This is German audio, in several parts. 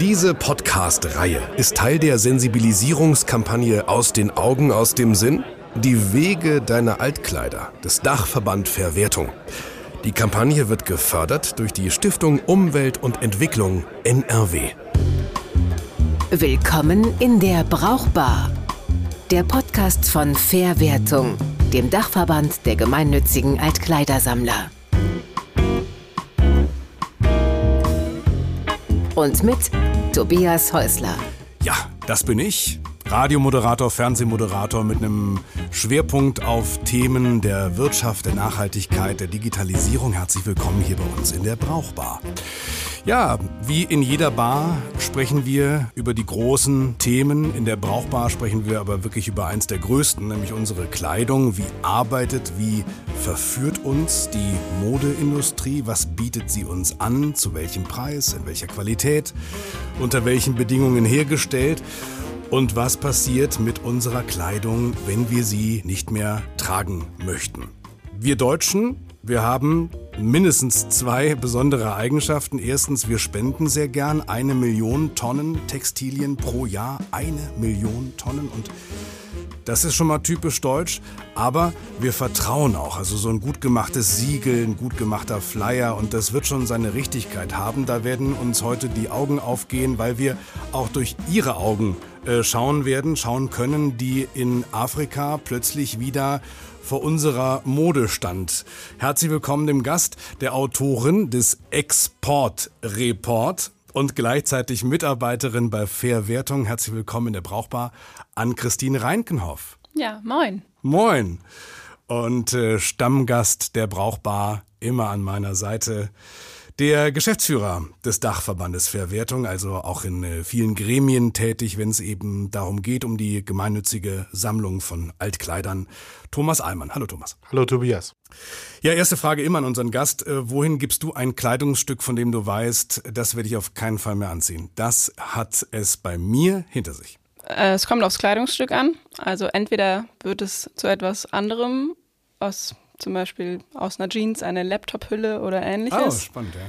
Diese Podcast-Reihe ist Teil der Sensibilisierungskampagne Aus den Augen, aus dem Sinn. Die Wege deiner Altkleider des Dachverband Verwertung. Die Kampagne wird gefördert durch die Stiftung Umwelt und Entwicklung NRW. Willkommen in der Brauchbar. Der Podcast von Verwertung, dem Dachverband der gemeinnützigen Altkleidersammler. Und mit Tobias Häusler. Ja, das bin ich. Radiomoderator, Fernsehmoderator mit einem Schwerpunkt auf Themen der Wirtschaft, der Nachhaltigkeit, der Digitalisierung. Herzlich willkommen hier bei uns in der Brauchbar. Ja, wie in jeder Bar sprechen wir über die großen Themen. In der Brauchbar sprechen wir aber wirklich über eins der größten, nämlich unsere Kleidung. Wie arbeitet, wie verführt uns die Modeindustrie? Was bietet sie uns an? Zu welchem Preis? In welcher Qualität? Unter welchen Bedingungen hergestellt? Und was passiert mit unserer Kleidung, wenn wir sie nicht mehr tragen möchten? Wir Deutschen, wir haben mindestens zwei besondere Eigenschaften. Erstens, wir spenden sehr gern eine Million Tonnen Textilien pro Jahr. Eine Million Tonnen und das ist schon mal typisch deutsch, aber wir vertrauen auch. Also so ein gut gemachtes Siegel, ein gut gemachter Flyer und das wird schon seine Richtigkeit haben. Da werden uns heute die Augen aufgehen, weil wir auch durch Ihre Augen äh, schauen werden, schauen können, die in Afrika plötzlich wieder vor unserer Mode stand. Herzlich willkommen dem Gast, der Autorin des Export Report und gleichzeitig Mitarbeiterin bei Verwertung. Herzlich willkommen in der Brauchbar an Christine Reinkenhoff. Ja, moin. Moin. Und äh, Stammgast der Brauchbar immer an meiner Seite. Der Geschäftsführer des Dachverbandes Verwertung, also auch in äh, vielen Gremien tätig, wenn es eben darum geht, um die gemeinnützige Sammlung von Altkleidern, Thomas Allmann. Hallo Thomas. Hallo Tobias. Ja, erste Frage immer an unseren Gast. Äh, wohin gibst du ein Kleidungsstück, von dem du weißt, das werde ich auf keinen Fall mehr anziehen? Das hat es bei mir hinter sich. Äh, es kommt aufs Kleidungsstück an. Also entweder wird es zu etwas anderem aus zum Beispiel aus einer Jeans eine Laptop-Hülle oder ähnliches. Oh, spannend, ja.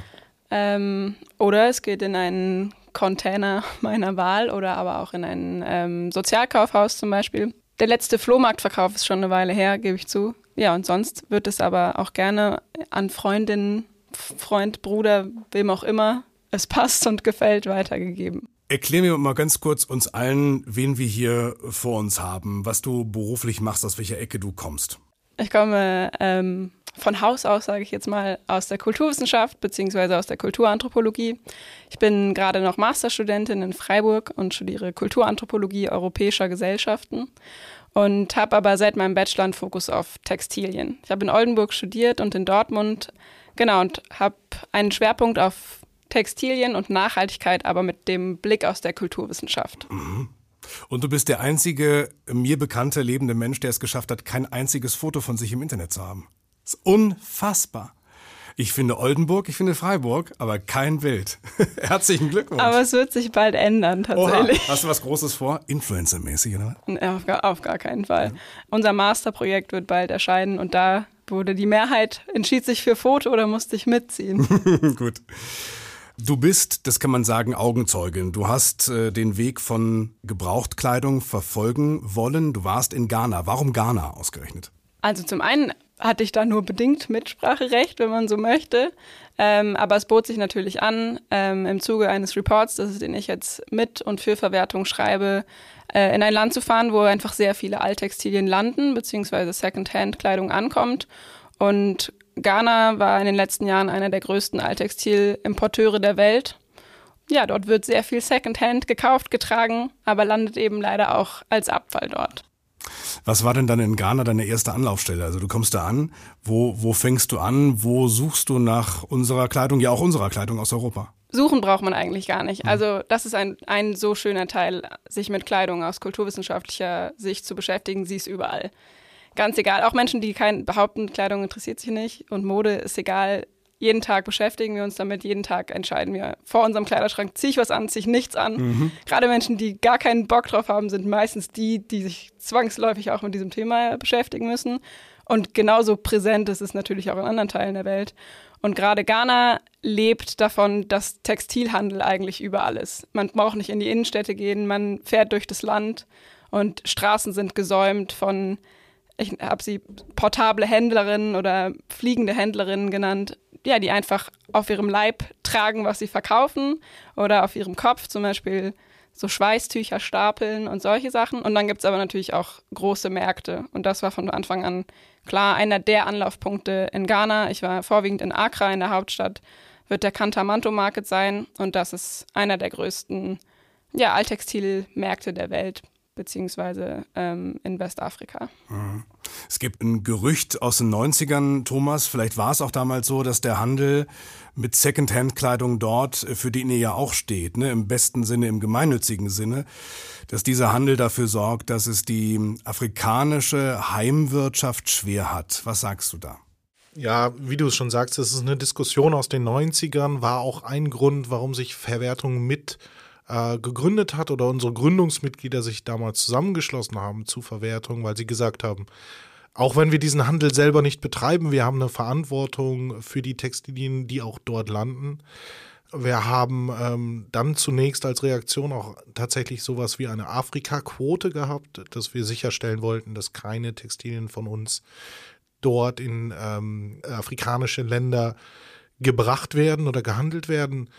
Ähm, oder es geht in einen Container meiner Wahl oder aber auch in ein ähm, Sozialkaufhaus zum Beispiel. Der letzte Flohmarktverkauf ist schon eine Weile her, gebe ich zu. Ja, und sonst wird es aber auch gerne an Freundinnen, Freund, Bruder, wem auch immer es passt und gefällt, weitergegeben. Erklär mir mal ganz kurz uns allen, wen wir hier vor uns haben, was du beruflich machst, aus welcher Ecke du kommst. Ich komme ähm, von Haus aus, sage ich jetzt mal, aus der Kulturwissenschaft beziehungsweise aus der Kulturanthropologie. Ich bin gerade noch Masterstudentin in Freiburg und studiere Kulturanthropologie europäischer Gesellschaften und habe aber seit meinem Bachelor einen Fokus auf Textilien. Ich habe in Oldenburg studiert und in Dortmund, genau, und habe einen Schwerpunkt auf Textilien und Nachhaltigkeit, aber mit dem Blick aus der Kulturwissenschaft. Mhm. Und du bist der einzige mir bekannte lebende Mensch, der es geschafft hat, kein einziges Foto von sich im Internet zu haben. Das ist unfassbar. Ich finde Oldenburg, ich finde Freiburg, aber kein Bild. Herzlichen Glückwunsch. Aber es wird sich bald ändern, tatsächlich. Oha. Hast du was Großes vor? Influencer-mäßig, oder? Auf gar, auf gar keinen Fall. Ja. Unser Masterprojekt wird bald erscheinen und da wurde die Mehrheit, entschied sich für Foto oder musste ich mitziehen. Gut. Du bist, das kann man sagen, Augenzeugin. Du hast äh, den Weg von Gebrauchtkleidung verfolgen wollen. Du warst in Ghana. Warum Ghana ausgerechnet? Also zum einen hatte ich da nur bedingt Mitspracherecht, wenn man so möchte. Ähm, aber es bot sich natürlich an, ähm, im Zuge eines Reports, das ist, den ich jetzt mit und für Verwertung schreibe, äh, in ein Land zu fahren, wo einfach sehr viele Alttextilien landen, beziehungsweise Secondhand-Kleidung ankommt. Und Ghana war in den letzten Jahren einer der größten Alttextilimporteure der Welt. Ja, dort wird sehr viel Secondhand gekauft, getragen, aber landet eben leider auch als Abfall dort. Was war denn dann in Ghana deine erste Anlaufstelle? Also du kommst da an, wo, wo fängst du an, wo suchst du nach unserer Kleidung, ja auch unserer Kleidung aus Europa? Suchen braucht man eigentlich gar nicht. Also das ist ein, ein so schöner Teil, sich mit Kleidung aus kulturwissenschaftlicher Sicht zu beschäftigen. Sie ist überall ganz egal. Auch Menschen, die kein behaupten, Kleidung interessiert sich nicht und Mode ist egal. Jeden Tag beschäftigen wir uns damit, jeden Tag entscheiden wir vor unserem Kleiderschrank, ziehe ich was an, ziehe ich nichts an. Mhm. Gerade Menschen, die gar keinen Bock drauf haben, sind meistens die, die sich zwangsläufig auch mit diesem Thema beschäftigen müssen. Und genauso präsent ist es natürlich auch in anderen Teilen der Welt. Und gerade Ghana lebt davon, dass Textilhandel eigentlich überall ist. Man braucht nicht in die Innenstädte gehen, man fährt durch das Land und Straßen sind gesäumt von, ich habe sie portable Händlerinnen oder fliegende Händlerinnen genannt, ja, die einfach auf ihrem Leib tragen, was sie verkaufen oder auf ihrem Kopf zum Beispiel so Schweißtücher stapeln und solche Sachen. Und dann gibt es aber natürlich auch große Märkte. Und das war von Anfang an klar einer der Anlaufpunkte in Ghana. Ich war vorwiegend in Accra, in der Hauptstadt, wird der Kantamanto Market sein. Und das ist einer der größten ja, Alttextilmärkte der Welt beziehungsweise ähm, in Westafrika. Mhm. Es gibt ein Gerücht aus den 90ern, Thomas, vielleicht war es auch damals so, dass der Handel mit Secondhand-Kleidung dort, äh, für den ihr ja auch steht, ne, im besten Sinne, im gemeinnützigen Sinne, dass dieser Handel dafür sorgt, dass es die afrikanische Heimwirtschaft schwer hat. Was sagst du da? Ja, wie du es schon sagst, es ist eine Diskussion aus den 90ern, war auch ein Grund, warum sich Verwertung mit äh, gegründet hat oder unsere Gründungsmitglieder sich damals zusammengeschlossen haben zu Verwertung, weil sie gesagt haben, auch wenn wir diesen Handel selber nicht betreiben, wir haben eine Verantwortung für die Textilien, die auch dort landen. Wir haben ähm, dann zunächst als Reaktion auch tatsächlich sowas wie eine Afrika-Quote gehabt, dass wir sicherstellen wollten, dass keine Textilien von uns dort in ähm, afrikanische Länder gebracht werden oder gehandelt werden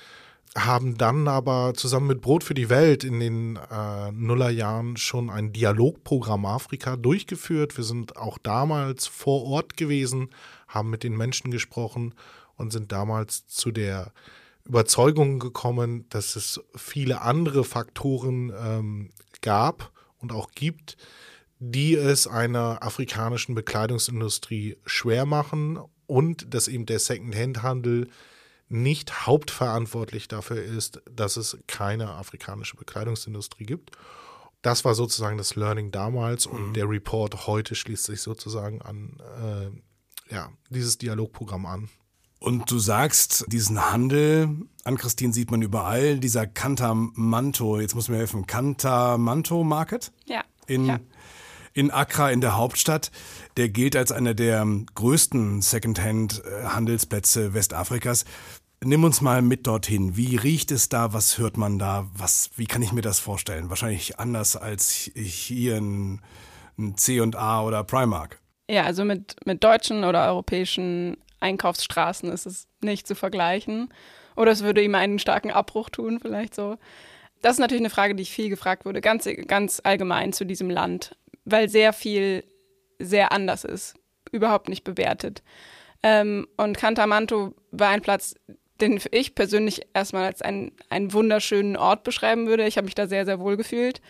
haben dann aber zusammen mit Brot für die Welt in den äh, Nullerjahren schon ein Dialogprogramm Afrika durchgeführt. Wir sind auch damals vor Ort gewesen, haben mit den Menschen gesprochen und sind damals zu der Überzeugung gekommen, dass es viele andere Faktoren ähm, gab und auch gibt, die es einer afrikanischen Bekleidungsindustrie schwer machen und dass eben der Second-Hand-Handel nicht hauptverantwortlich dafür ist, dass es keine afrikanische Bekleidungsindustrie gibt. Das war sozusagen das Learning damals und mhm. der Report heute schließt sich sozusagen an äh, ja, dieses Dialogprogramm an. Und du sagst, diesen Handel, an Christine sieht man überall, dieser Kantamanto, jetzt muss mir helfen, Kantamanto Market? Ja. In, ja. In Accra, in der Hauptstadt. Der gilt als einer der größten Secondhand-Handelsplätze Westafrikas. Nimm uns mal mit dorthin. Wie riecht es da? Was hört man da? Was, wie kann ich mir das vorstellen? Wahrscheinlich anders als hier in, C&A oder Primark. Ja, also mit, mit deutschen oder europäischen Einkaufsstraßen ist es nicht zu vergleichen. Oder es würde ihm einen starken Abbruch tun, vielleicht so. Das ist natürlich eine Frage, die ich viel gefragt wurde, ganz, ganz allgemein zu diesem Land, weil sehr viel sehr anders ist, überhaupt nicht bewertet. Ähm, und Cantamanto war ein Platz, den ich persönlich erstmal als einen, einen wunderschönen Ort beschreiben würde. Ich habe mich da sehr, sehr wohl gefühlt.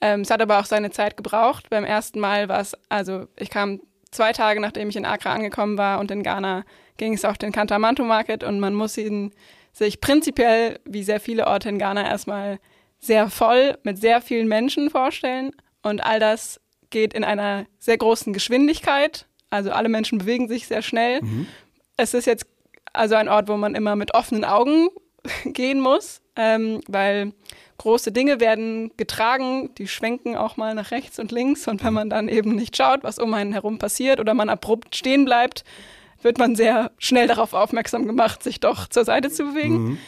Ähm, es hat aber auch seine Zeit gebraucht. Beim ersten Mal war es, also ich kam zwei Tage, nachdem ich in Accra angekommen war und in Ghana ging es auf den Cantamanto Market und man muss ihn sich prinzipiell, wie sehr viele Orte in Ghana, erstmal sehr voll mit sehr vielen Menschen vorstellen. Und all das geht in einer sehr großen Geschwindigkeit. Also alle Menschen bewegen sich sehr schnell. Mhm. Es ist jetzt also ein Ort, wo man immer mit offenen Augen gehen muss, ähm, weil große Dinge werden getragen, die schwenken auch mal nach rechts und links. Und wenn man dann eben nicht schaut, was um einen herum passiert oder man abrupt stehen bleibt, wird man sehr schnell darauf aufmerksam gemacht, sich doch zur Seite zu bewegen. Mhm.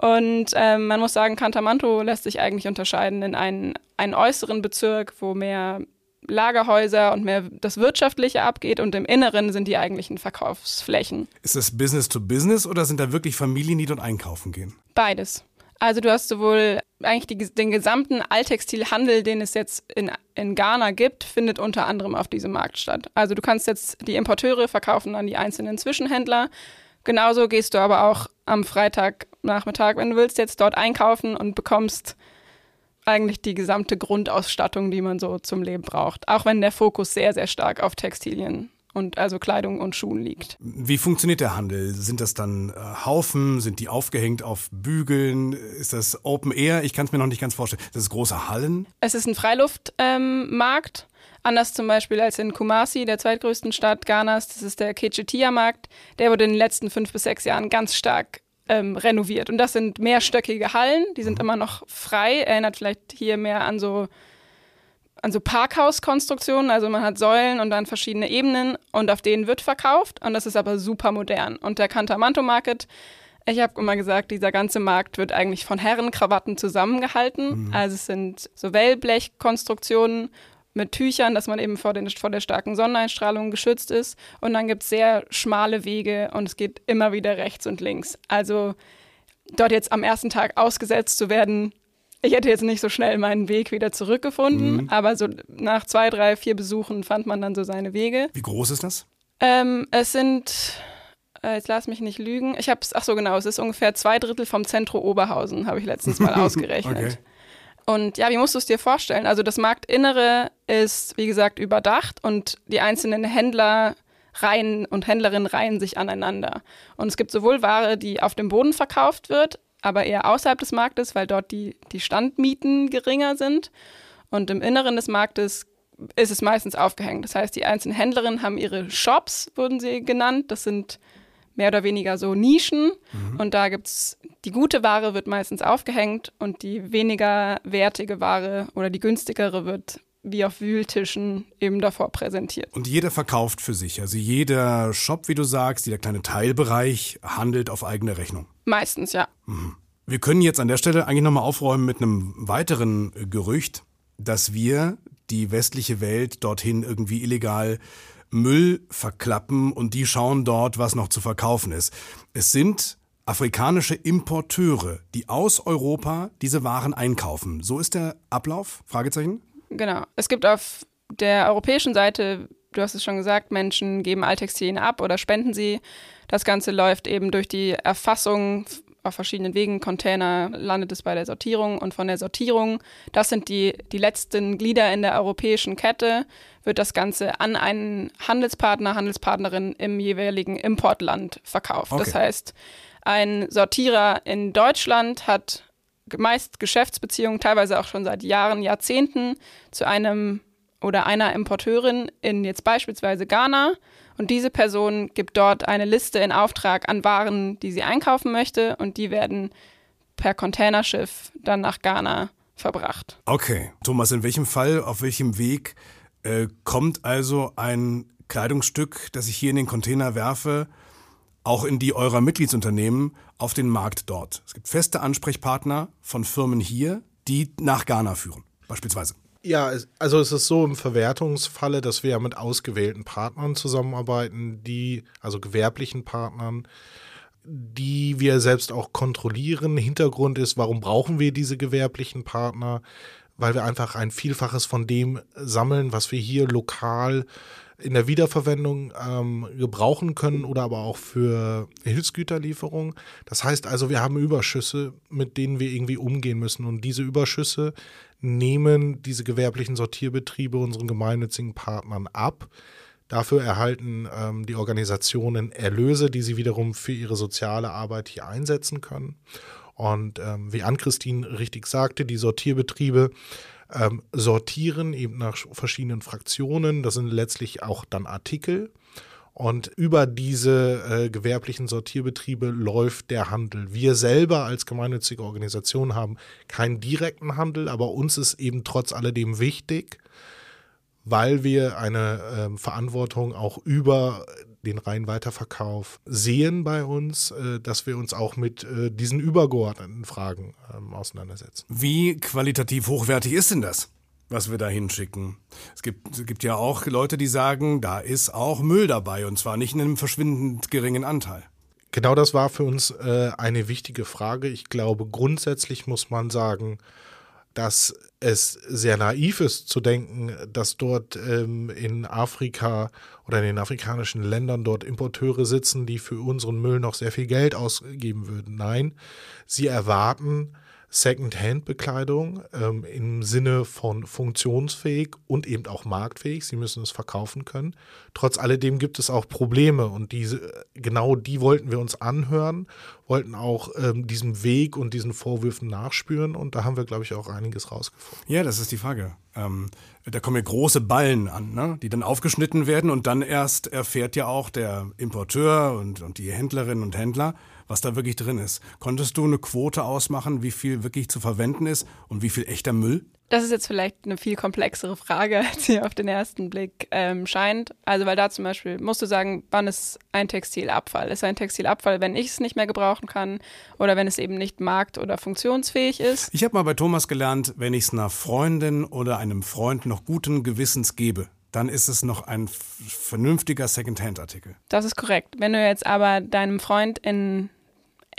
Und ähm, man muss sagen, Cantamanto lässt sich eigentlich unterscheiden in einen, einen äußeren Bezirk, wo mehr Lagerhäuser und mehr das Wirtschaftliche abgeht und im Inneren sind die eigentlichen Verkaufsflächen. Ist das Business to Business oder sind da wirklich Familien, die dort einkaufen gehen? Beides. Also du hast sowohl eigentlich die, den gesamten Alttextilhandel, den es jetzt in, in Ghana gibt, findet unter anderem auf diesem Markt statt. Also du kannst jetzt die Importeure verkaufen an die einzelnen Zwischenhändler. Genauso gehst du aber auch am Freitagnachmittag, wenn du willst, jetzt dort einkaufen und bekommst eigentlich die gesamte Grundausstattung, die man so zum Leben braucht. Auch wenn der Fokus sehr, sehr stark auf Textilien und also Kleidung und Schuhen liegt. Wie funktioniert der Handel? Sind das dann äh, Haufen? Sind die aufgehängt auf Bügeln? Ist das Open Air? Ich kann es mir noch nicht ganz vorstellen. Das ist große Hallen? Es ist ein Freiluftmarkt. Ähm, Anders zum Beispiel als in Kumasi, der zweitgrößten Stadt Ghanas. Das ist der Kechetia-Markt. Der wurde in den letzten fünf bis sechs Jahren ganz stark ähm, renoviert. Und das sind mehrstöckige Hallen, die sind mhm. immer noch frei. Erinnert vielleicht hier mehr an so, an so Parkhauskonstruktionen. Also man hat Säulen und dann verschiedene Ebenen und auf denen wird verkauft. Und das ist aber super modern. Und der Cantamanto Market Ich habe immer gesagt, dieser ganze Markt wird eigentlich von Herrenkrawatten zusammengehalten. Mhm. Also es sind so Wellblechkonstruktionen mit Tüchern, dass man eben vor, den, vor der starken Sonneneinstrahlung geschützt ist. Und dann gibt es sehr schmale Wege und es geht immer wieder rechts und links. Also dort jetzt am ersten Tag ausgesetzt zu werden, ich hätte jetzt nicht so schnell meinen Weg wieder zurückgefunden, mhm. aber so nach zwei, drei, vier Besuchen fand man dann so seine Wege. Wie groß ist das? Ähm, es sind, äh, jetzt lass mich nicht lügen, ich habe es, ach so genau, es ist ungefähr zwei Drittel vom Zentrum Oberhausen, habe ich letztens mal ausgerechnet. okay. Und ja, wie musst du es dir vorstellen? Also das Marktinnere ist, wie gesagt, überdacht und die einzelnen Händler reihen und Händlerinnen reihen sich aneinander. Und es gibt sowohl Ware, die auf dem Boden verkauft wird, aber eher außerhalb des Marktes, weil dort die, die Standmieten geringer sind. Und im Inneren des Marktes ist es meistens aufgehängt. Das heißt, die einzelnen Händlerinnen haben ihre Shops, wurden sie genannt. Das sind mehr oder weniger so Nischen. Mhm. Und da gibt es, die gute Ware wird meistens aufgehängt und die weniger wertige Ware oder die günstigere wird wie auf Wühltischen eben davor präsentiert. Und jeder verkauft für sich. Also jeder Shop, wie du sagst, jeder kleine Teilbereich handelt auf eigene Rechnung. Meistens, ja. Mhm. Wir können jetzt an der Stelle eigentlich nochmal aufräumen mit einem weiteren Gerücht, dass wir die westliche Welt dorthin irgendwie illegal Müll verklappen und die schauen dort, was noch zu verkaufen ist. Es sind afrikanische Importeure, die aus Europa diese Waren einkaufen. So ist der Ablauf? Fragezeichen? Genau. Es gibt auf der europäischen Seite, du hast es schon gesagt, Menschen geben Alttextilien ab oder spenden sie. Das Ganze läuft eben durch die Erfassung auf verschiedenen Wegen. Container landet es bei der Sortierung und von der Sortierung, das sind die, die letzten Glieder in der europäischen Kette, wird das Ganze an einen Handelspartner, Handelspartnerin im jeweiligen Importland verkauft. Okay. Das heißt, ein Sortierer in Deutschland hat meist Geschäftsbeziehungen, teilweise auch schon seit Jahren, Jahrzehnten zu einem oder einer Importeurin in jetzt beispielsweise Ghana. Und diese Person gibt dort eine Liste in Auftrag an Waren, die sie einkaufen möchte. Und die werden per Containerschiff dann nach Ghana verbracht. Okay. Thomas, in welchem Fall, auf welchem Weg äh, kommt also ein Kleidungsstück, das ich hier in den Container werfe, auch in die eurer Mitgliedsunternehmen auf den Markt dort. Es gibt feste Ansprechpartner von Firmen hier, die nach Ghana führen, beispielsweise. Ja, also es ist so im Verwertungsfalle, dass wir ja mit ausgewählten Partnern zusammenarbeiten, die, also gewerblichen Partnern, die wir selbst auch kontrollieren. Hintergrund ist, warum brauchen wir diese gewerblichen Partner? Weil wir einfach ein Vielfaches von dem sammeln, was wir hier lokal in der Wiederverwendung ähm, gebrauchen können oder aber auch für Hilfsgüterlieferung. Das heißt also, wir haben Überschüsse, mit denen wir irgendwie umgehen müssen. Und diese Überschüsse nehmen diese gewerblichen Sortierbetriebe unseren gemeinnützigen Partnern ab. Dafür erhalten ähm, die Organisationen Erlöse, die sie wiederum für ihre soziale Arbeit hier einsetzen können. Und ähm, wie Ann-Christine richtig sagte, die Sortierbetriebe ähm, sortieren, eben nach verschiedenen Fraktionen. Das sind letztlich auch dann Artikel. Und über diese äh, gewerblichen Sortierbetriebe läuft der Handel. Wir selber als gemeinnützige Organisation haben keinen direkten Handel, aber uns ist eben trotz alledem wichtig, weil wir eine äh, Verantwortung auch über den reinen Weiterverkauf sehen bei uns, äh, dass wir uns auch mit äh, diesen übergeordneten Fragen ähm, auseinandersetzen. Wie qualitativ hochwertig ist denn das? was wir da hinschicken. Es gibt, es gibt ja auch Leute, die sagen, da ist auch Müll dabei und zwar nicht in einem verschwindend geringen Anteil. Genau das war für uns äh, eine wichtige Frage. Ich glaube, grundsätzlich muss man sagen, dass es sehr naiv ist zu denken, dass dort ähm, in Afrika oder in den afrikanischen Ländern dort Importeure sitzen, die für unseren Müll noch sehr viel Geld ausgeben würden. Nein, sie erwarten Second-Hand-Bekleidung ähm, im Sinne von funktionsfähig und eben auch marktfähig. Sie müssen es verkaufen können. Trotz alledem gibt es auch Probleme und diese, genau die wollten wir uns anhören, wollten auch ähm, diesem Weg und diesen Vorwürfen nachspüren und da haben wir, glaube ich, auch einiges rausgefunden. Ja, das ist die Frage. Ähm, da kommen ja große Ballen an, ne? die dann aufgeschnitten werden und dann erst erfährt ja auch der Importeur und, und die Händlerinnen und Händler, was da wirklich drin ist. Konntest du eine Quote ausmachen, wie viel wirklich zu verwenden ist und wie viel echter Müll? Das ist jetzt vielleicht eine viel komplexere Frage, als sie auf den ersten Blick ähm, scheint. Also, weil da zum Beispiel musst du sagen, wann ist ein Textilabfall? Ist ein Textilabfall, wenn ich es nicht mehr gebrauchen kann oder wenn es eben nicht markt- oder funktionsfähig ist? Ich habe mal bei Thomas gelernt, wenn ich es einer Freundin oder einem Freund noch guten Gewissens gebe, dann ist es noch ein vernünftiger Secondhand-Artikel. Das ist korrekt. Wenn du jetzt aber deinem Freund in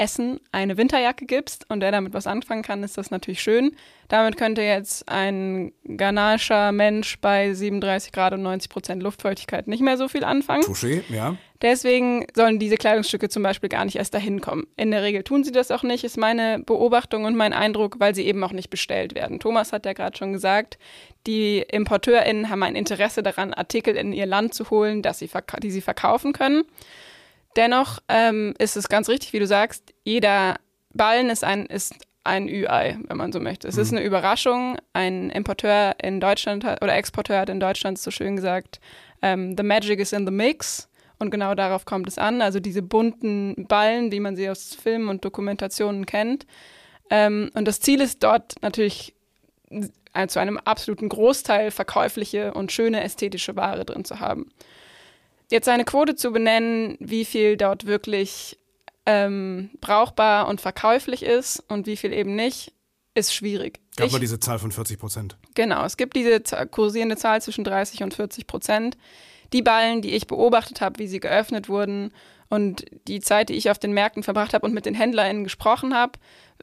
Essen eine Winterjacke gibst und der damit was anfangen kann, ist das natürlich schön. Damit könnte jetzt ein ghanaischer Mensch bei 37 Grad und 90 Prozent Luftfeuchtigkeit nicht mehr so viel anfangen. Touché, ja. Deswegen sollen diese Kleidungsstücke zum Beispiel gar nicht erst dahin kommen. In der Regel tun sie das auch nicht, ist meine Beobachtung und mein Eindruck, weil sie eben auch nicht bestellt werden. Thomas hat ja gerade schon gesagt, die ImporteurInnen haben ein Interesse daran, Artikel in ihr Land zu holen, dass sie die sie verkaufen können. Dennoch ähm, ist es ganz richtig, wie du sagst, jeder Ballen ist ein, ist ein Ü-Ei, wenn man so möchte. Es mhm. ist eine Überraschung. Ein Importeur in Deutschland hat, oder Exporteur hat in Deutschland so schön gesagt, ähm, the magic is in the mix. Und genau darauf kommt es an. Also diese bunten Ballen, wie man sie aus Filmen und Dokumentationen kennt. Ähm, und das Ziel ist dort natürlich äh, zu einem absoluten Großteil verkäufliche und schöne ästhetische Ware drin zu haben. Jetzt eine Quote zu benennen, wie viel dort wirklich ähm, brauchbar und verkäuflich ist und wie viel eben nicht, ist schwierig. Gab ich, mal diese Zahl von 40 Prozent. Genau, es gibt diese kursierende Zahl zwischen 30 und 40 Prozent. Die Ballen, die ich beobachtet habe, wie sie geöffnet wurden und die Zeit, die ich auf den Märkten verbracht habe und mit den HändlerInnen gesprochen habe,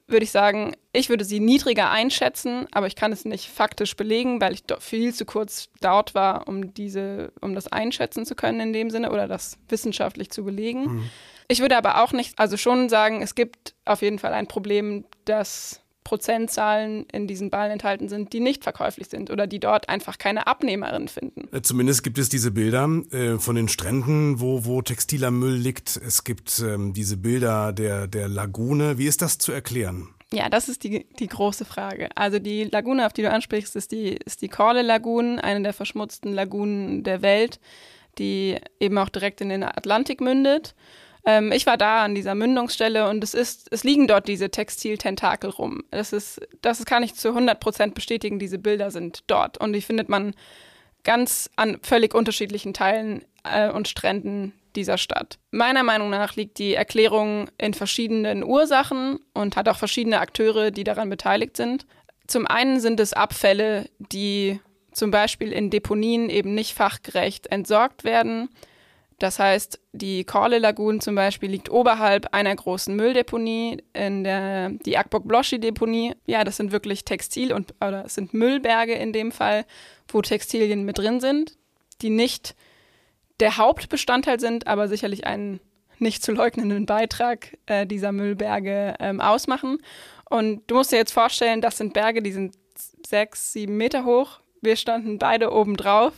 würde ich sagen, ich würde sie niedriger einschätzen, aber ich kann es nicht faktisch belegen, weil ich viel zu kurz dort war, um diese, um das einschätzen zu können in dem Sinne oder das wissenschaftlich zu belegen. Mhm. Ich würde aber auch nicht, also schon sagen, es gibt auf jeden Fall ein Problem, dass Prozentzahlen in diesen Ballen enthalten sind, die nicht verkäuflich sind oder die dort einfach keine Abnehmerin finden. Äh, zumindest gibt es diese Bilder äh, von den Stränden, wo, wo textiler Müll liegt. Es gibt ähm, diese Bilder der, der Lagune. Wie ist das zu erklären? Ja, das ist die, die große Frage. Also die Lagune, auf die du ansprichst, ist die, ist die Corle Lagoon, eine der verschmutzten Lagunen der Welt, die eben auch direkt in den Atlantik mündet. Ähm, ich war da an dieser Mündungsstelle und es ist, es liegen dort diese Textiltentakel rum. Das ist, das kann ich zu 100 Prozent bestätigen. Diese Bilder sind dort und die findet man ganz an völlig unterschiedlichen Teilen äh, und Stränden dieser Stadt. Meiner Meinung nach liegt die Erklärung in verschiedenen Ursachen und hat auch verschiedene Akteure, die daran beteiligt sind. Zum einen sind es Abfälle, die zum Beispiel in Deponien eben nicht fachgerecht entsorgt werden. Das heißt, die Korle Lagoon zum Beispiel liegt oberhalb einer großen Mülldeponie, in der die Akbok-Bloschi-Deponie. Ja, das sind wirklich Textil- und oder es sind Müllberge in dem Fall, wo Textilien mit drin sind, die nicht der Hauptbestandteil sind, aber sicherlich einen nicht zu leugnenden Beitrag äh, dieser Müllberge ähm, ausmachen. Und du musst dir jetzt vorstellen, das sind Berge, die sind sechs, sieben Meter hoch. Wir standen beide oben drauf,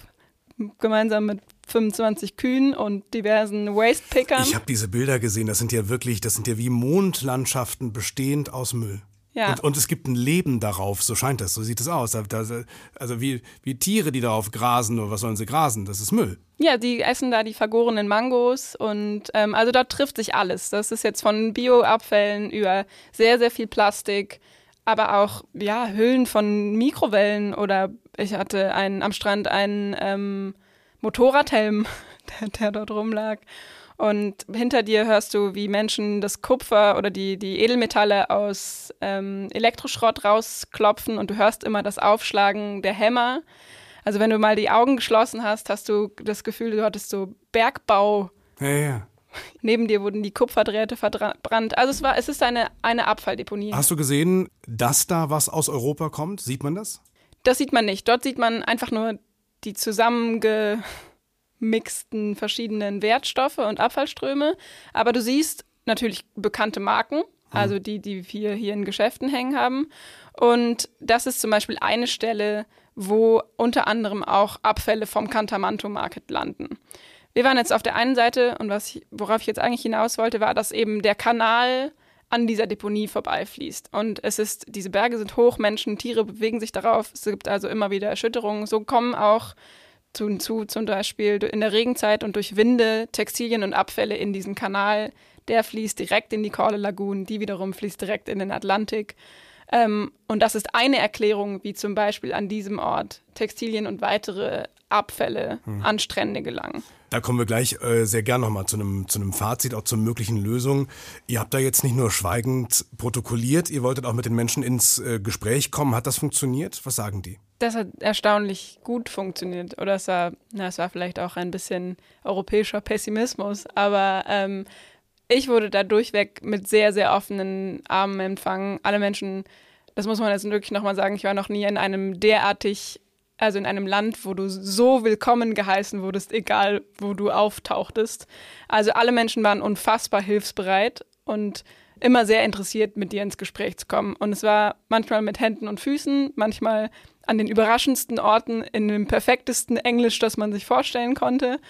gemeinsam mit 25 Kühen und diversen Wastepickern. Ich habe diese Bilder gesehen, das sind ja wirklich, das sind ja wie Mondlandschaften bestehend aus Müll. Ja. Und, und, es gibt ein Leben darauf, so scheint das, so sieht es aus. Also wie, wie Tiere, die darauf grasen, oder was sollen sie grasen? Das ist Müll. Ja, die essen da die vergorenen Mangos und ähm, also dort trifft sich alles. Das ist jetzt von Bioabfällen über sehr, sehr viel Plastik, aber auch ja, Hüllen von Mikrowellen oder ich hatte einen, am Strand einen ähm, Motorradhelm, der, der dort rumlag. Und hinter dir hörst du, wie Menschen das Kupfer oder die, die Edelmetalle aus ähm, Elektroschrott rausklopfen und du hörst immer das Aufschlagen der Hämmer. Also wenn du mal die Augen geschlossen hast, hast du das Gefühl, du hattest so Bergbau. Ja, ja. Neben dir wurden die Kupferdrähte verbrannt. Also es war, es ist eine, eine Abfalldeponie. Hast du gesehen, dass da was aus Europa kommt? Sieht man das? Das sieht man nicht. Dort sieht man einfach nur die zusammengemixten verschiedenen Wertstoffe und Abfallströme. Aber du siehst natürlich bekannte Marken, mhm. also die, die wir hier in Geschäften hängen haben. Und das ist zum Beispiel eine Stelle, wo unter anderem auch Abfälle vom Cantamanto Market landen. Wir waren jetzt auf der einen Seite und was ich, worauf ich jetzt eigentlich hinaus wollte, war, dass eben der Kanal an dieser Deponie vorbeifließt. Und es ist, diese Berge sind hoch, Menschen, Tiere bewegen sich darauf. Es gibt also immer wieder Erschütterungen. So kommen auch zu, zu zum Beispiel in der Regenzeit und durch Winde Textilien und Abfälle in diesen Kanal. Der fließt direkt in die Korle Lagoon, die wiederum fließt direkt in den Atlantik. Ähm, und das ist eine Erklärung, wie zum Beispiel an diesem Ort Textilien und weitere Abfälle hm. an Strände gelangen. Da kommen wir gleich äh, sehr gern nochmal zu einem, zu Fazit, auch zur möglichen Lösung. Ihr habt da jetzt nicht nur schweigend protokolliert, ihr wolltet auch mit den Menschen ins äh, Gespräch kommen. Hat das funktioniert? Was sagen die? Das hat erstaunlich gut funktioniert. Oder es war, na, es war vielleicht auch ein bisschen europäischer Pessimismus. Aber ähm, ich wurde da durchweg mit sehr, sehr offenen Armen empfangen. Alle Menschen, das muss man jetzt wirklich nochmal sagen, ich war noch nie in einem derartig also in einem Land, wo du so willkommen geheißen wurdest, egal wo du auftauchtest. Also alle Menschen waren unfassbar hilfsbereit und immer sehr interessiert, mit dir ins Gespräch zu kommen. Und es war manchmal mit Händen und Füßen, manchmal an den überraschendsten Orten in dem perfektesten Englisch, das man sich vorstellen konnte.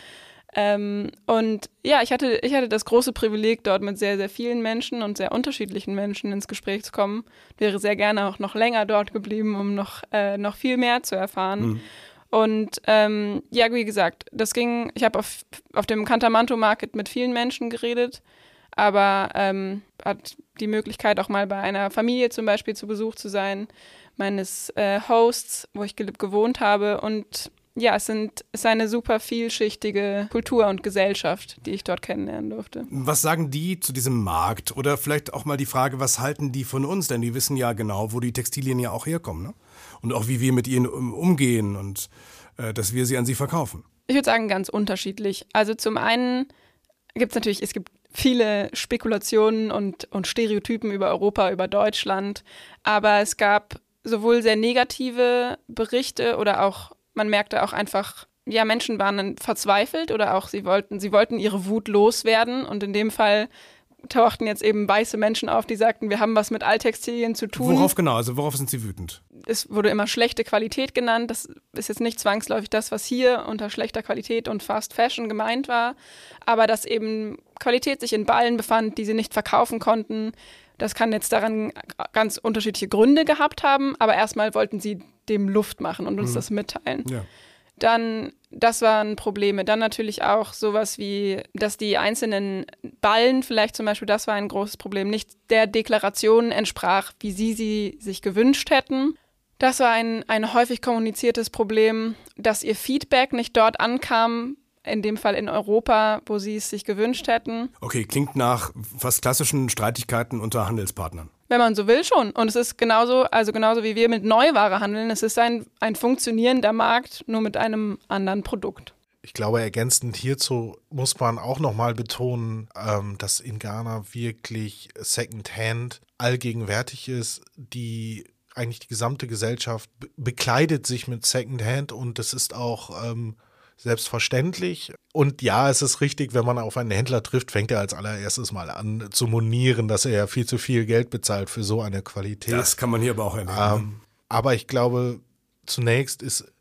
Ähm, und ja, ich hatte, ich hatte das große Privileg, dort mit sehr, sehr vielen Menschen und sehr unterschiedlichen Menschen ins Gespräch zu kommen. Wäre sehr gerne auch noch länger dort geblieben, um noch, äh, noch viel mehr zu erfahren. Mhm. Und ähm, ja, wie gesagt, das ging, ich habe auf, auf dem Cantamanto Market mit vielen Menschen geredet, aber ähm, hat die Möglichkeit auch mal bei einer Familie zum Beispiel zu Besuch zu sein, meines äh, Hosts, wo ich gewohnt habe und ja, es, sind, es ist eine super vielschichtige Kultur und Gesellschaft, die ich dort kennenlernen durfte. Was sagen die zu diesem Markt? Oder vielleicht auch mal die Frage, was halten die von uns? Denn die wissen ja genau, wo die Textilien ja auch herkommen. Ne? Und auch wie wir mit ihnen umgehen und äh, dass wir sie an sie verkaufen. Ich würde sagen, ganz unterschiedlich. Also zum einen gibt es natürlich, es gibt viele Spekulationen und, und Stereotypen über Europa, über Deutschland. Aber es gab sowohl sehr negative Berichte oder auch man merkte auch einfach, ja, Menschen waren verzweifelt oder auch sie wollten, sie wollten ihre Wut loswerden und in dem Fall tauchten jetzt eben weiße Menschen auf, die sagten, wir haben was mit Alttextilien zu tun. Worauf genau? Also worauf sind sie wütend? Es wurde immer schlechte Qualität genannt. Das ist jetzt nicht zwangsläufig das, was hier unter schlechter Qualität und Fast Fashion gemeint war, aber dass eben Qualität sich in Ballen befand, die sie nicht verkaufen konnten. Das kann jetzt daran ganz unterschiedliche Gründe gehabt haben, aber erstmal wollten sie dem Luft machen und uns mhm. das mitteilen. Ja. Dann, das waren Probleme. Dann natürlich auch sowas wie, dass die einzelnen Ballen, vielleicht zum Beispiel, das war ein großes Problem, nicht der Deklaration entsprach, wie sie sie sich gewünscht hätten. Das war ein, ein häufig kommuniziertes Problem, dass ihr Feedback nicht dort ankam, in dem Fall in Europa, wo sie es sich gewünscht hätten. Okay, klingt nach fast klassischen Streitigkeiten unter Handelspartnern. Wenn man so will, schon. Und es ist genauso, also genauso wie wir mit Neuware handeln, es ist ein, ein funktionierender Markt, nur mit einem anderen Produkt. Ich glaube, ergänzend hierzu muss man auch nochmal betonen, ähm, dass in Ghana wirklich Secondhand allgegenwärtig ist. Die eigentlich die gesamte Gesellschaft bekleidet sich mit Secondhand und das ist auch ähm, selbstverständlich. Und ja, es ist richtig, wenn man auf einen Händler trifft, fängt er als allererstes mal an zu monieren, dass er ja viel zu viel Geld bezahlt für so eine Qualität. Das kann man hier aber auch erleben. Ähm, aber ich glaube, zunächst ist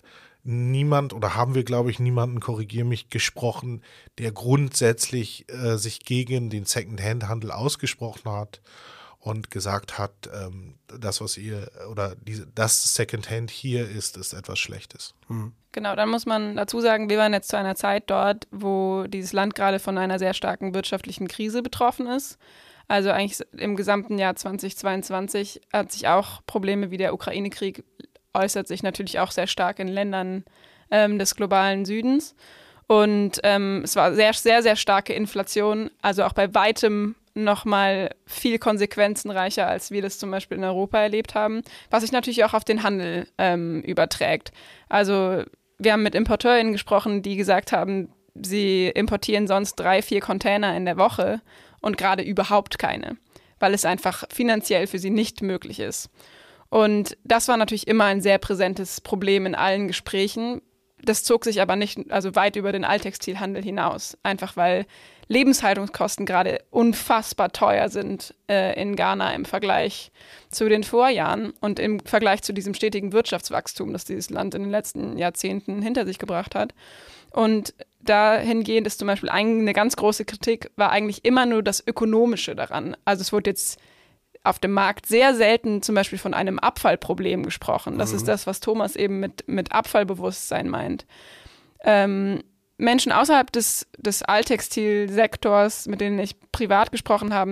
niemand oder haben wir, glaube ich, niemanden, korrigiere mich, gesprochen, der grundsätzlich äh, sich gegen den Second-Hand-Handel ausgesprochen hat und gesagt hat, ähm, das, was ihr oder diese, das Secondhand hier ist, ist etwas Schlechtes. Mhm. Genau, dann muss man dazu sagen, wir waren jetzt zu einer Zeit dort, wo dieses Land gerade von einer sehr starken wirtschaftlichen Krise betroffen ist. Also eigentlich im gesamten Jahr 2022 hat sich auch Probleme wie der Ukraine-Krieg äußert sich natürlich auch sehr stark in Ländern ähm, des globalen Südens. Und ähm, es war sehr, sehr, sehr starke Inflation, also auch bei weitem nochmal viel konsequenzenreicher, als wir das zum Beispiel in Europa erlebt haben, was sich natürlich auch auf den Handel ähm, überträgt. Also wir haben mit ImporteurInnen gesprochen, die gesagt haben, sie importieren sonst drei, vier Container in der Woche und gerade überhaupt keine, weil es einfach finanziell für sie nicht möglich ist. Und das war natürlich immer ein sehr präsentes Problem in allen Gesprächen. Das zog sich aber nicht, also weit über den Alttextilhandel hinaus, einfach weil Lebenshaltungskosten gerade unfassbar teuer sind äh, in Ghana im Vergleich zu den Vorjahren und im Vergleich zu diesem stetigen Wirtschaftswachstum, das dieses Land in den letzten Jahrzehnten hinter sich gebracht hat. Und dahingehend ist zum Beispiel eine ganz große Kritik, war eigentlich immer nur das Ökonomische daran. Also es wurde jetzt auf dem Markt sehr selten zum Beispiel von einem Abfallproblem gesprochen. Das mhm. ist das, was Thomas eben mit, mit Abfallbewusstsein meint. Ähm, Menschen außerhalb des, des Alttextilsektors, mit denen ich privat gesprochen habe,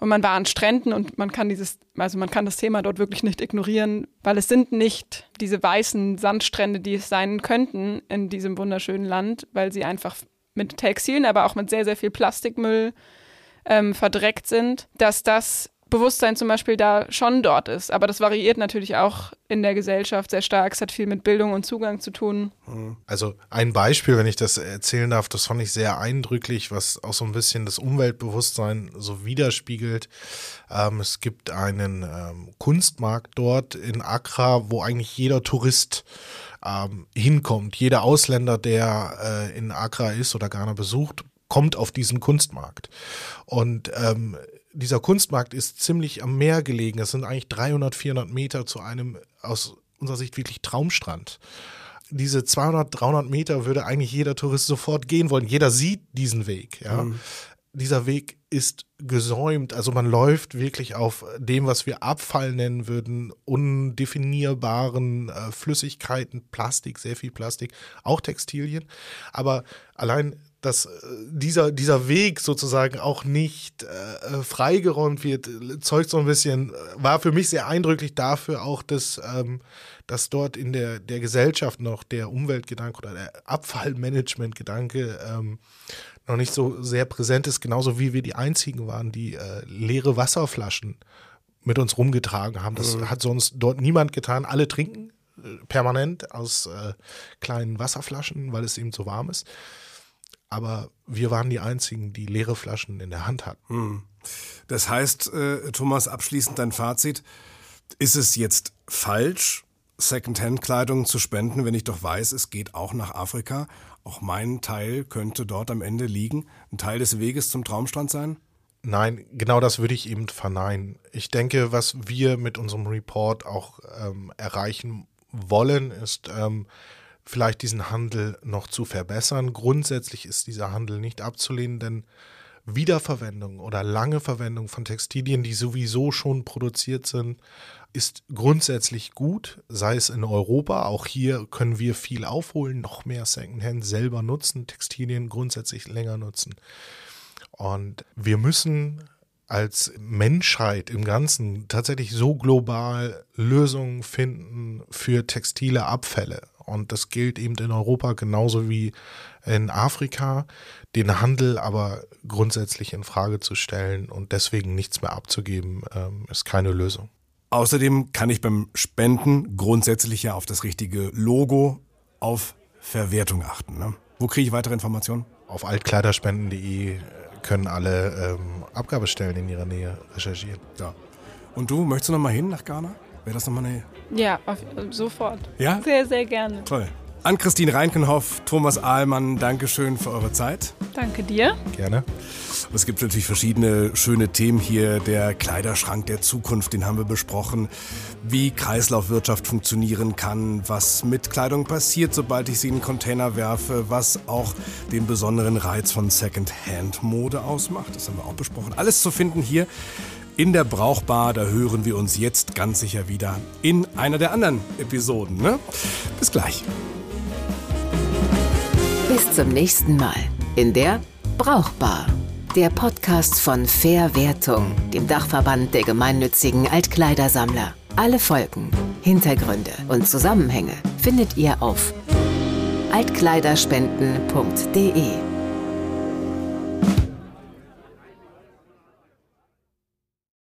Und man war an Stränden und man kann dieses, also man kann das Thema dort wirklich nicht ignorieren, weil es sind nicht diese weißen Sandstrände, die es sein könnten in diesem wunderschönen Land, weil sie einfach mit Textilien, aber auch mit sehr, sehr viel Plastikmüll ähm, verdreckt sind, dass das Bewusstsein zum Beispiel da schon dort ist. Aber das variiert natürlich auch in der Gesellschaft sehr stark. Es hat viel mit Bildung und Zugang zu tun. Also ein Beispiel, wenn ich das erzählen darf, das fand ich sehr eindrücklich, was auch so ein bisschen das Umweltbewusstsein so widerspiegelt. Ähm, es gibt einen ähm, Kunstmarkt dort in Accra, wo eigentlich jeder Tourist ähm, hinkommt. Jeder Ausländer, der äh, in Accra ist oder Ghana besucht, kommt auf diesen Kunstmarkt. Und ähm, dieser Kunstmarkt ist ziemlich am Meer gelegen. Es sind eigentlich 300, 400 Meter zu einem aus unserer Sicht wirklich Traumstrand. Diese 200, 300 Meter würde eigentlich jeder Tourist sofort gehen wollen. Jeder sieht diesen Weg. Ja. Mhm. Dieser Weg ist gesäumt. Also man läuft wirklich auf dem, was wir Abfall nennen würden, undefinierbaren äh, Flüssigkeiten, Plastik, sehr viel Plastik, auch Textilien. Aber allein dass äh, dieser, dieser Weg sozusagen auch nicht äh, freigeräumt wird, zeugt so ein bisschen, war für mich sehr eindrücklich dafür auch, dass, ähm, dass dort in der, der Gesellschaft noch der Umweltgedanke oder der Abfallmanagement-Gedanke ähm, noch nicht so sehr präsent ist, genauso wie wir die einzigen waren, die äh, leere Wasserflaschen mit uns rumgetragen haben. Das mhm. hat sonst dort niemand getan. Alle trinken äh, permanent aus äh, kleinen Wasserflaschen, weil es eben so warm ist aber wir waren die Einzigen, die leere Flaschen in der Hand hatten. Hm. Das heißt, äh, Thomas, abschließend dein Fazit. Ist es jetzt falsch, Secondhand-Kleidung zu spenden, wenn ich doch weiß, es geht auch nach Afrika? Auch mein Teil könnte dort am Ende liegen, ein Teil des Weges zum Traumstrand sein? Nein, genau das würde ich eben verneinen. Ich denke, was wir mit unserem Report auch ähm, erreichen wollen, ist, ähm, vielleicht diesen Handel noch zu verbessern. Grundsätzlich ist dieser Handel nicht abzulehnen, denn Wiederverwendung oder lange Verwendung von Textilien, die sowieso schon produziert sind, ist grundsätzlich gut, sei es in Europa. Auch hier können wir viel aufholen, noch mehr Secondhand selber nutzen, Textilien grundsätzlich länger nutzen. Und wir müssen als Menschheit im Ganzen tatsächlich so global Lösungen finden für textile Abfälle. Und das gilt eben in Europa genauso wie in Afrika, den Handel aber grundsätzlich in Frage zu stellen und deswegen nichts mehr abzugeben, ähm, ist keine Lösung. Außerdem kann ich beim Spenden grundsätzlich ja auf das richtige Logo, auf Verwertung achten. Ne? Wo kriege ich weitere Informationen? Auf altkleiderspenden.de können alle ähm, Abgabestellen in ihrer Nähe recherchieren. Ja. Und du, möchtest du noch mal hin nach Ghana? Wäre das nochmal eine. Ja, auf, sofort. Ja? Sehr, sehr gerne. Toll. An Christine Reinkenhoff, Thomas Ahlmann, Dankeschön für eure Zeit. Danke dir. Gerne. Es gibt natürlich verschiedene schöne Themen hier. Der Kleiderschrank der Zukunft, den haben wir besprochen. Wie Kreislaufwirtschaft funktionieren kann, was mit Kleidung passiert, sobald ich sie in den Container werfe, was auch den besonderen Reiz von Second-Hand-Mode ausmacht. Das haben wir auch besprochen. Alles zu finden hier in der Brauchbar. Da hören wir uns jetzt ganz sicher wieder in einer der anderen Episoden. Ne? Bis gleich. Bis zum nächsten Mal in der Brauchbar. Der Podcast von Fairwertung, dem Dachverband der gemeinnützigen Altkleidersammler. Alle Folgen, Hintergründe und Zusammenhänge findet ihr auf altkleiderspenden.de.